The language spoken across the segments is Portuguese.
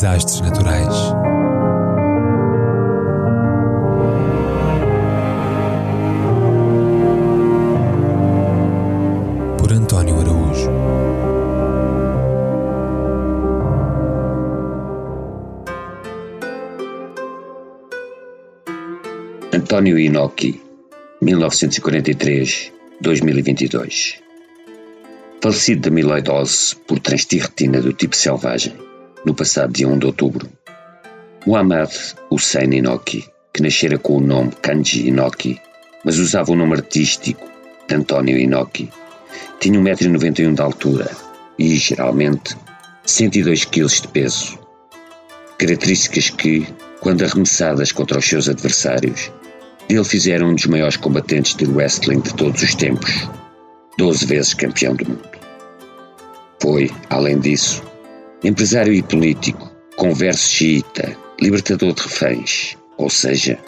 Desastres naturais. Por António Araújo. António Inoki, 1943-2022. Falecido de amiloidose por transtirretina do tipo selvagem, no passado dia 1 de outubro. Muhammad Hussein Inoki, que nascera com o nome Kanji Inoki, mas usava o nome artístico de António Inoki, tinha 1,91m de altura e, geralmente, 102 kg de peso. Características que, quando arremessadas contra os seus adversários, dele fizeram um dos maiores combatentes de wrestling de todos os tempos, 12 vezes campeão do mundo. Foi, além disso, empresário e político, converso xiita, libertador de reféns, ou seja,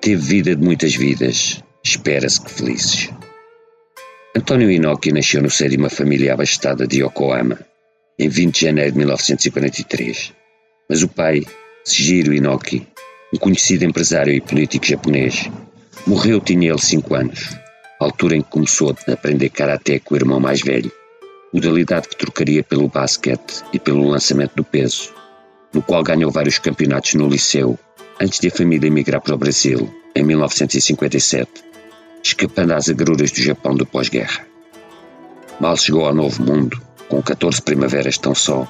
teve vida de muitas vidas, espera-se que felizes. António Inoki nasceu no seio de uma família abastada de Yokohama, em 20 de janeiro de 1943, mas o pai, Shigiro Inoki, um conhecido empresário e político japonês, morreu tinha ele 5 anos, altura em que começou a aprender karaté com o irmão mais velho, modalidade que trocaria pelo basquete e pelo lançamento do peso, no qual ganhou vários campeonatos no liceu, antes de a família emigrar para o Brasil, em 1957, escapando às agruras do Japão do pós-guerra. Mal chegou ao Novo Mundo, com 14 primaveras tão só,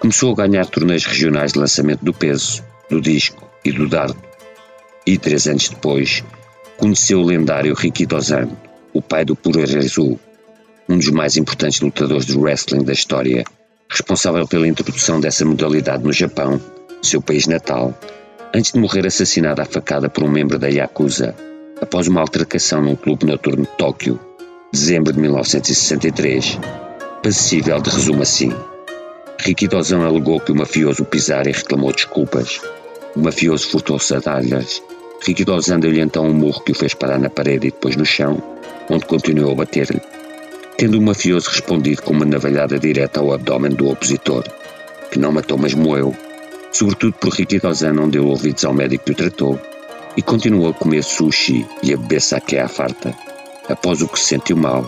começou a ganhar torneios regionais de lançamento do peso, do disco e do dardo. E, três anos depois, conheceu o lendário Riki Dozan, o pai do Puroresu, um dos mais importantes lutadores de wrestling da história, responsável pela introdução dessa modalidade no Japão, seu país natal, antes de morrer assassinado à facada por um membro da Yakuza, após uma altercação num clube noturno de Tóquio, dezembro de 1963, passível de resumo assim. Ricky Dozan alegou que o mafioso pisara e reclamou desculpas. O mafioso furtou-se a dar-lhes. Ricky Dozan deu-lhe então um murro que o fez parar na parede e depois no chão, onde continuou a bater-lhe tendo o mafioso respondido com uma navalhada direta ao abdômen do opositor, que não matou mas moeu, sobretudo por Ricky Dozan não deu ouvidos ao médico que o tratou, e continuou a comer sushi e a beber sake à farta, após o que se sentiu mal,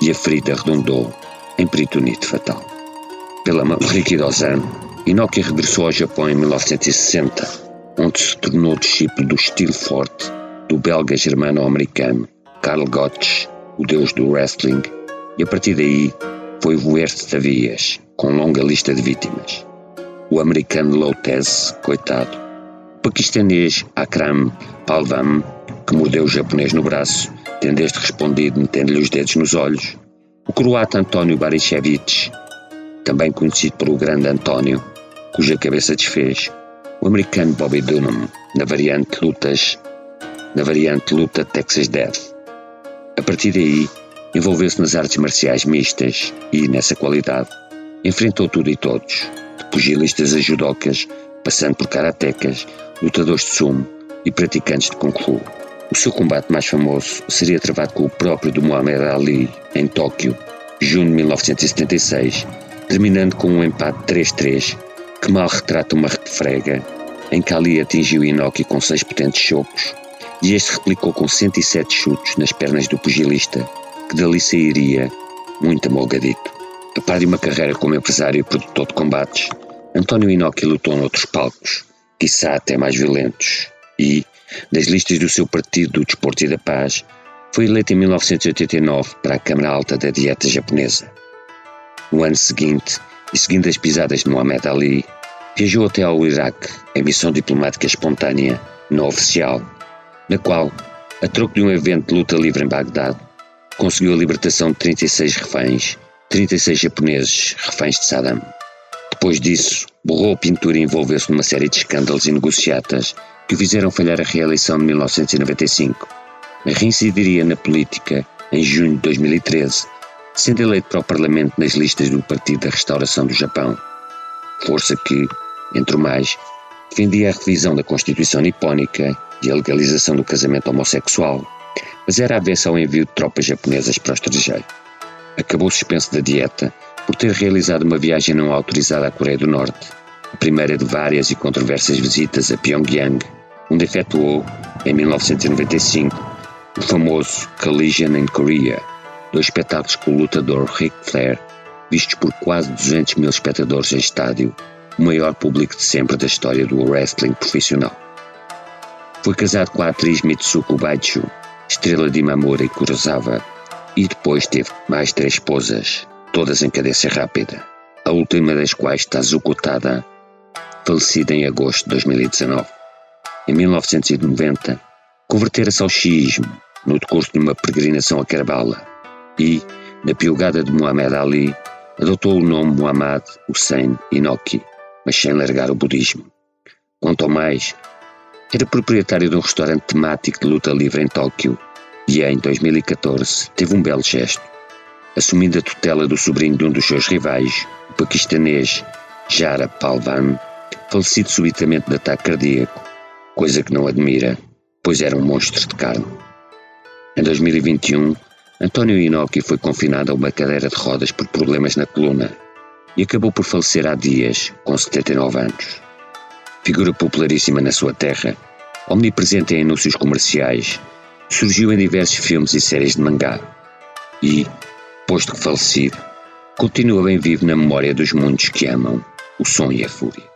e a ferida redundou em peritonite fatal. Pela mão de Ricky Dozan, Inoki regressou ao Japão em 1960, onde se tornou discípulo do estilo forte do belga germano-americano Karl Gotch, o deus do wrestling, e a partir daí foi voer-se Tavias, com longa lista de vítimas. O americano Lotez, coitado. O paquistanês Akram Palvam, que mordeu o japonês no braço, tendo este respondido metendo-lhe os dedos nos olhos. O croata António Barichevich, também conhecido por o grande António, cuja cabeça desfez. O americano Bobby Dunham, na variante lutas, na variante luta Texas Death. A partir daí, Envolveu-se nas artes marciais mistas e, nessa qualidade, enfrentou tudo e todos, de pugilistas a judocas, passando por karatecas, lutadores de sumo e praticantes de kung fu. O seu combate mais famoso seria travado com o próprio do Muhammad Ali, em Tóquio, junho de 1976, terminando com um empate 3-3 que mal retrata uma refrega em que Ali atingiu Inoki com seis potentes chocos e este replicou com 107 chutes nas pernas do pugilista que dali sairia muito amolgadito. A par de uma carreira como empresário e produtor de combates, António Inoki lutou noutros palcos, quiçá até mais violentos, e, das listas do seu partido do Desporto e da Paz, foi eleito em 1989 para a Câmara Alta da Dieta Japonesa. No ano seguinte, e seguindo as pisadas de Muhammad Ali, viajou até ao Iraque em missão diplomática espontânea, não oficial, na qual, a troco de um evento de luta livre em Bagdade, conseguiu a libertação de 36 reféns, 36 japoneses reféns de Saddam. Depois disso, borrou a pintura e envolveu-se numa série de escândalos e negociatas que o fizeram falhar a reeleição de 1995, mas reincidiria na política em junho de 2013, sendo eleito para o Parlamento nas listas do Partido da Restauração do Japão. Força que, entre o mais, defendia a revisão da Constituição nipónica e a legalização do casamento homossexual, mas era avessa ao envio de tropas japonesas para o estrangeiro. Acabou suspenso da dieta por ter realizado uma viagem não autorizada à Coreia do Norte, a primeira de várias e controversas visitas a Pyongyang, onde efetuou, em 1995, o famoso Collision in Korea, dois espetáculos com o lutador Ric Flair, vistos por quase 200 mil espectadores em estádio, o maior público de sempre da história do wrestling profissional. Foi casado com a atriz Mitsuko Baichu, estrela de Imamura e Kurosawa, e depois teve mais três esposas, todas em cadência rápida, a última das quais está Tada, falecida em agosto de 2019. Em 1990, convertera-se ao xiismo no decurso de uma peregrinação a Kerbala e, na piugada de Muhammad Ali, adotou o nome Muhammad Hussein Inoki, mas sem largar o budismo. Quanto ao mais, era proprietário de um restaurante temático de luta livre em Tóquio e, em 2014, teve um belo gesto, assumindo a tutela do sobrinho de um dos seus rivais, o paquistanês Jara Palvan, falecido subitamente de ataque cardíaco, coisa que não admira, pois era um monstro de carne. Em 2021, António Inoki foi confinado a uma cadeira de rodas por problemas na coluna e acabou por falecer há dias, com 79 anos. Figura popularíssima na sua terra, omnipresente em anúncios comerciais, surgiu em diversos filmes e séries de mangá e, posto que falecido, continua bem vivo na memória dos mundos que amam o som e a fúria.